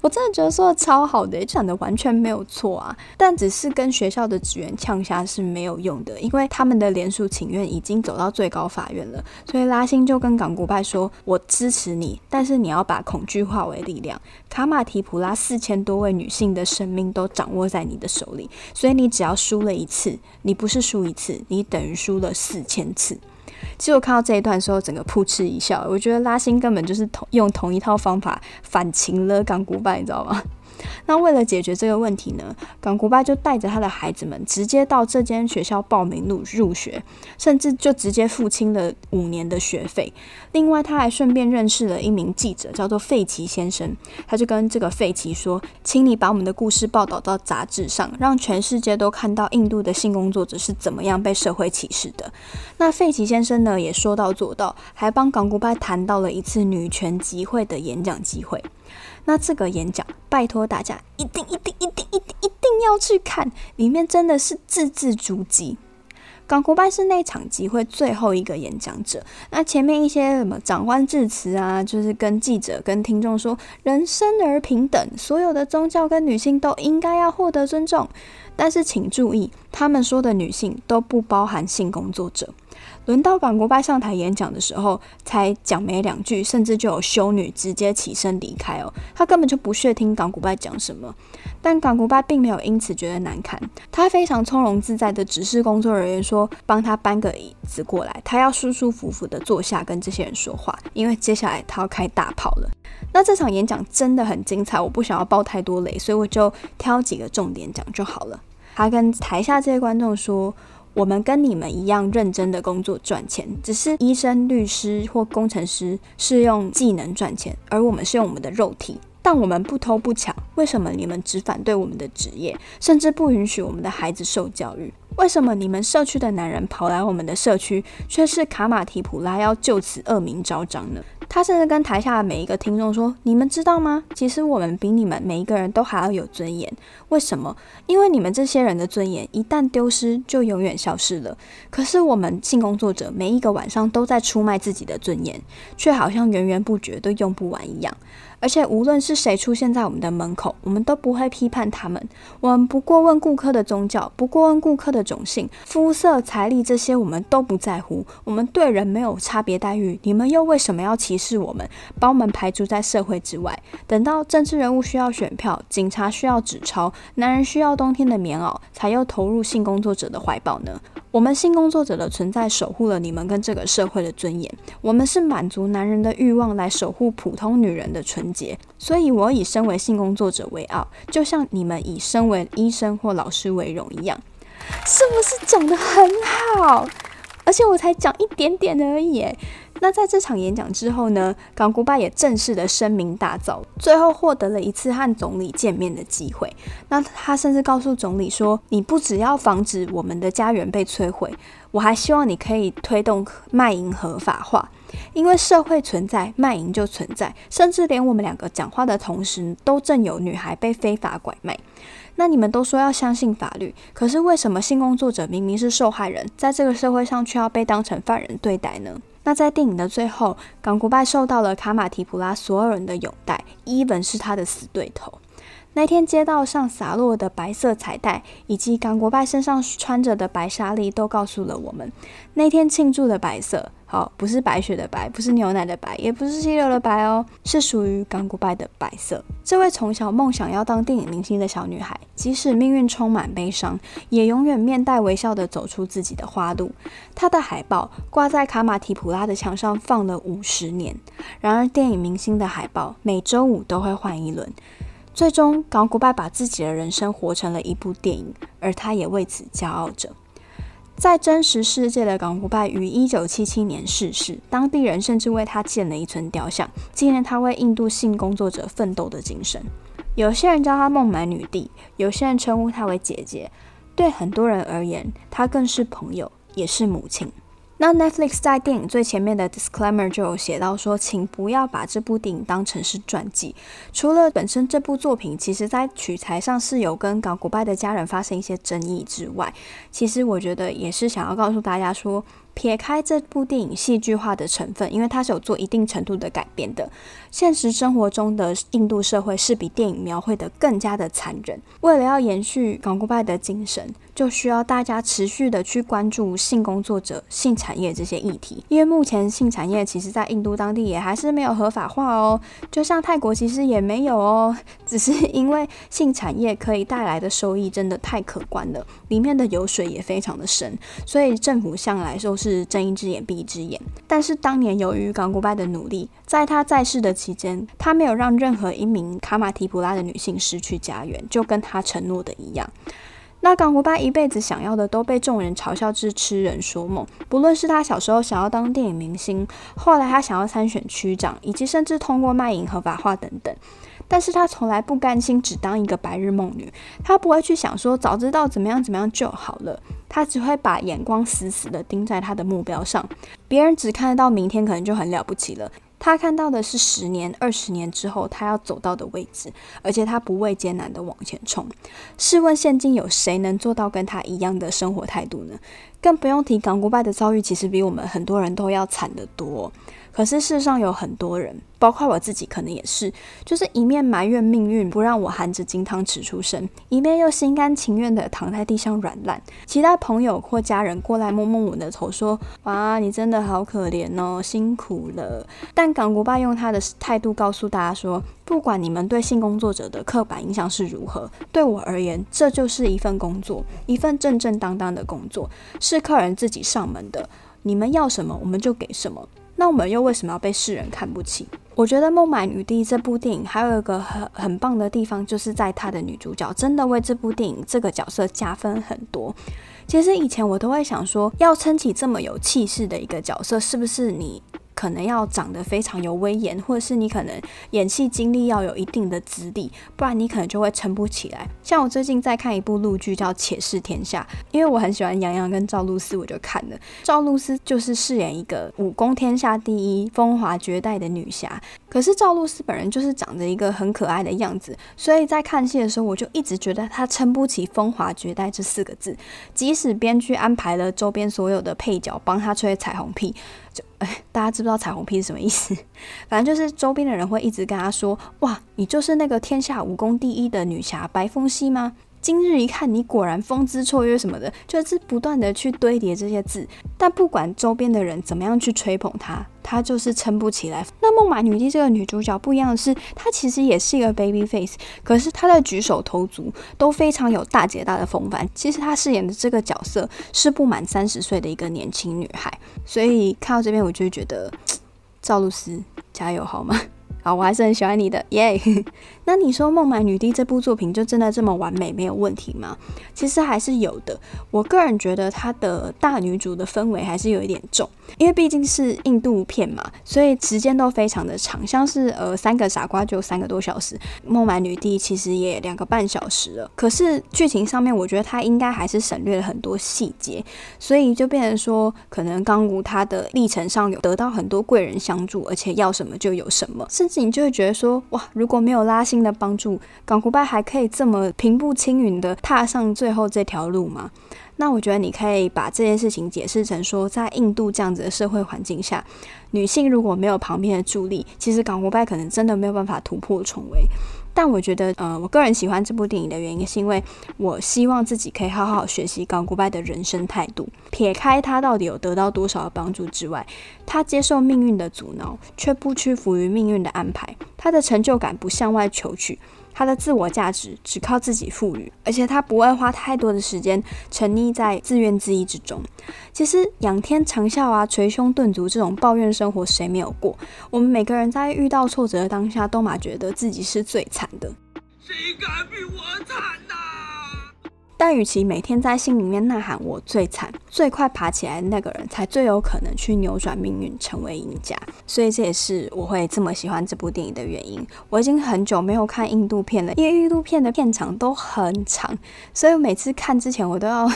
我真的觉得说的超好的，讲的完全没有错啊！但只是跟学校的职员呛下是没有用的，因为他们的联署请愿已经走到最高法院了。所以拉辛就跟港古拜说：“我支持你，但是你要把恐惧化为力量。卡马提普拉四千多位女性的生命都掌握在你的手里，所以你只要输了一次，你不是输一次，你等于输了四千次。”其实我看到这一段的时候，整个扑哧一笑。我觉得拉新根本就是同用同一套方法反擒了港股办，你知道吗？那为了解决这个问题呢，港古拜就带着他的孩子们直接到这间学校报名入入学，甚至就直接付清了五年的学费。另外，他还顺便认识了一名记者，叫做费奇先生。他就跟这个费奇说：“请你把我们的故事报道到杂志上，让全世界都看到印度的性工作者是怎么样被社会歧视的。”那费奇先生呢，也说到做到，还帮港古拜谈到了一次女权集会的演讲机会。那这个演讲，拜托大家一定一定一定一定一定要去看，里面真的是字字珠玑。港国拜是那场集会最后一个演讲者，那前面一些什么长官致辞啊，就是跟记者跟听众说，人生而平等，所有的宗教跟女性都应该要获得尊重。但是请注意，他们说的女性都不包含性工作者。轮到港古拜上台演讲的时候，才讲没两句，甚至就有修女直接起身离开哦。他根本就不屑听港古拜讲什么，但港古拜并没有因此觉得难堪，他非常从容自在的指示工作人员说：“帮他搬个椅子过来，他要舒舒服服的坐下跟这些人说话，因为接下来他要开大炮了。<laughs> ”那这场演讲真的很精彩，我不想要爆太多雷，所以我就挑几个重点讲就好了。他跟台下这些观众说。我们跟你们一样认真的工作赚钱，只是医生、律师或工程师是用技能赚钱，而我们是用我们的肉体。但我们不偷不抢，为什么你们只反对我们的职业，甚至不允许我们的孩子受教育？为什么你们社区的男人跑来我们的社区，却是卡马提普拉要就此恶名昭彰呢？他甚至跟台下的每一个听众说：“你们知道吗？其实我们比你们每一个人都还要有尊严。为什么？因为你们这些人的尊严一旦丢失，就永远消失了。可是我们性工作者每一个晚上都在出卖自己的尊严，却好像源源不绝都用不完一样。而且无论是谁出现在我们的门口，我们都不会批判他们。我们不过问顾客的宗教，不过问顾客的种姓、肤色、财力，这些我们都不在乎。我们对人没有差别待遇，你们又为什么要歧视我们，把我们排除在社会之外？等到政治人物需要选票，警察需要纸钞，男人需要冬天的棉袄，才又投入性工作者的怀抱呢？我们性工作者的存在，守护了你们跟这个社会的尊严。我们是满足男人的欲望，来守护普通女人的纯所以，我以身为性工作者为傲，就像你们以身为医生或老师为荣一样。是不是讲得很好？而且我才讲一点点而已。那在这场演讲之后呢，港古拜也正式的声名大噪，最后获得了一次和总理见面的机会。那他甚至告诉总理说：“你不只要防止我们的家园被摧毁，我还希望你可以推动卖淫合法化，因为社会存在，卖淫就存在，甚至连我们两个讲话的同时，都正有女孩被非法拐卖。那你们都说要相信法律，可是为什么性工作者明明是受害人，在这个社会上却要被当成犯人对待呢？”那在电影的最后，港古拜受到了卡马提普拉所有人的拥戴伊文是他的死对头。那天街道上洒落的白色彩带，以及港古拜身上穿着的白纱丽，都告诉了我们，那天庆祝的白色。好，不是白雪的白，不是牛奶的白，也不是溪流的白哦，是属于港古拜的白色。这位从小梦想要当电影明星的小女孩，即使命运充满悲伤，也永远面带微笑地走出自己的花路。她的海报挂在卡马提普拉的墙上放了五十年。然而，电影明星的海报每周五都会换一轮。最终，港古拜把自己的人生活成了一部电影，而他也为此骄傲着。在真实世界的港古拜于一九七七年逝世，当地人甚至为他建了一尊雕像，纪念他为印度性工作者奋斗的精神。有些人叫她孟买女帝，有些人称呼她为姐姐。对很多人而言，她更是朋友，也是母亲。那 Netflix 在电影最前面的 disclaimer 就有写到说，请不要把这部电影当成是传记。除了本身这部作品，其实在取材上是有跟港古拜的家人发生一些争议之外，其实我觉得也是想要告诉大家说。撇开这部电影戏剧化的成分，因为它是有做一定程度的改变的。现实生活中的印度社会是比电影描绘的更加的残忍。为了要延续港古拜的精神，就需要大家持续的去关注性工作者、性产业这些议题。因为目前性产业其实在印度当地也还是没有合法化哦，就像泰国其实也没有哦。只是因为性产业可以带来的收益真的太可观了，里面的油水也非常的深，所以政府向来都是。是睁一只眼闭一只眼，但是当年由于港古拜的努力，在他在世的期间，他没有让任何一名卡马提普拉的女性失去家园，就跟他承诺的一样。那港湖巴一辈子想要的都被众人嘲笑至痴人说梦，不论是他小时候想要当电影明星，后来他想要参选区长，以及甚至通过卖淫合法化等等。但是他从来不甘心只当一个白日梦女，他不会去想说早知道怎么样怎么样就好了，他只会把眼光死死地盯在他的目标上。别人只看得到明天，可能就很了不起了。他看到的是十年、二十年之后他要走到的位置，而且他不畏艰难的往前冲。试问现今有谁能做到跟他一样的生活态度呢？更不用提港古拜的遭遇，其实比我们很多人都要惨得多。可是世上有很多人，包括我自己，可能也是，就是一面埋怨命运不让我含着金汤匙出生，一面又心甘情愿地躺在地上软烂，期待朋友或家人过来摸摸我的头，说：“哇，你真的好可怜哦，辛苦了。”但港古拜用他的态度告诉大家说：“不管你们对性工作者的刻板印象是如何，对我而言，这就是一份工作，一份正正当当的工作，是客人自己上门的，你们要什么，我们就给什么。”那我们又为什么要被世人看不起？我觉得《孟买女帝》这部电影还有一个很很棒的地方，就是在她的女主角真的为这部电影这个角色加分很多。其实以前我都会想说，要撑起这么有气势的一个角色，是不是你？可能要长得非常有威严，或者是你可能演戏经历要有一定的资历，不然你可能就会撑不起来。像我最近在看一部陆剧叫《且试天下》，因为我很喜欢杨洋跟赵露思，我就看了。赵露思就是饰演一个武功天下第一、风华绝代的女侠，可是赵露思本人就是长着一个很可爱的样子，所以在看戏的时候，我就一直觉得她撑不起“风华绝代”这四个字。即使编剧安排了周边所有的配角帮她吹彩虹屁。<laughs> 哎，大家知不知道彩虹屁是什么意思？<laughs> 反正就是周边的人会一直跟他说：“哇，你就是那个天下武功第一的女侠白凤溪吗？”今日一看，你果然风姿绰约什么的，就是不断的去堆叠这些字。但不管周边的人怎么样去吹捧她，她就是撑不起来。那孟马女帝这个女主角不一样的是，她其实也是一个 baby face，可是她的举手投足都非常有大姐大的风范。其实她饰演的这个角色是不满三十岁的一个年轻女孩，所以看到这边我就觉得，赵露思加油好吗？好，我还是很喜欢你的，耶、那你说《孟买女帝》这部作品就真的这么完美没有问题吗？其实还是有的。我个人觉得它的大女主的氛围还是有一点重，因为毕竟是印度片嘛，所以时间都非常的长，像是呃三个傻瓜就三个多小时，《孟买女帝》其实也两个半小时了。可是剧情上面，我觉得它应该还是省略了很多细节，所以就变成说，可能刚武他的历程上有得到很多贵人相助，而且要什么就有什么，甚至你就会觉得说，哇，如果没有拉新的帮助，港古拜还可以这么平步青云的踏上最后这条路吗？那我觉得你可以把这件事情解释成说，在印度这样子的社会环境下，女性如果没有旁边的助力，其实港古拜可能真的没有办法突破重围。但我觉得，呃，我个人喜欢这部电影的原因，是因为我希望自己可以好好学习港古拜的人生态度。撇开他到底有得到多少的帮助之外，他接受命运的阻挠，却不屈服于命运的安排。他的成就感不向外求取。他的自我价值只靠自己赋予，而且他不会花太多的时间沉溺在自怨自艾之中。其实仰天长啸啊，捶胸顿足这种抱怨生活，谁没有过？我们每个人在遇到挫折的当下，都马觉得自己是最惨的。谁敢比我惨呐？但与其每天在心里面呐喊“我最惨”，最快爬起来的那个人才最有可能去扭转命运，成为赢家。所以这也是我会这么喜欢这部电影的原因。我已经很久没有看印度片了，因为印度片的片长都很长，所以我每次看之前我都要。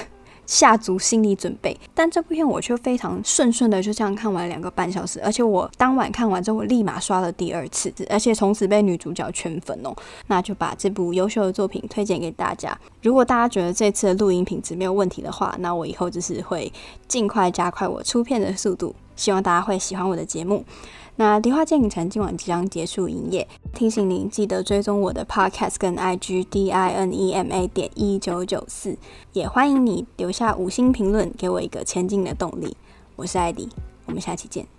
下足心理准备，但这部片我却非常顺顺的就这样看完两个半小时，而且我当晚看完之后，我立马刷了第二次，而且从此被女主角圈粉哦。那就把这部优秀的作品推荐给大家。如果大家觉得这次的录音品质没有问题的话，那我以后就是会尽快加快我出片的速度，希望大家会喜欢我的节目。那迪化电影城今晚即将结束营业，提醒您记得追踪我的 Podcast 跟 IG D I N E M A 点一九九四，也欢迎你留下五星评论，给我一个前进的动力。我是艾迪，我们下期见。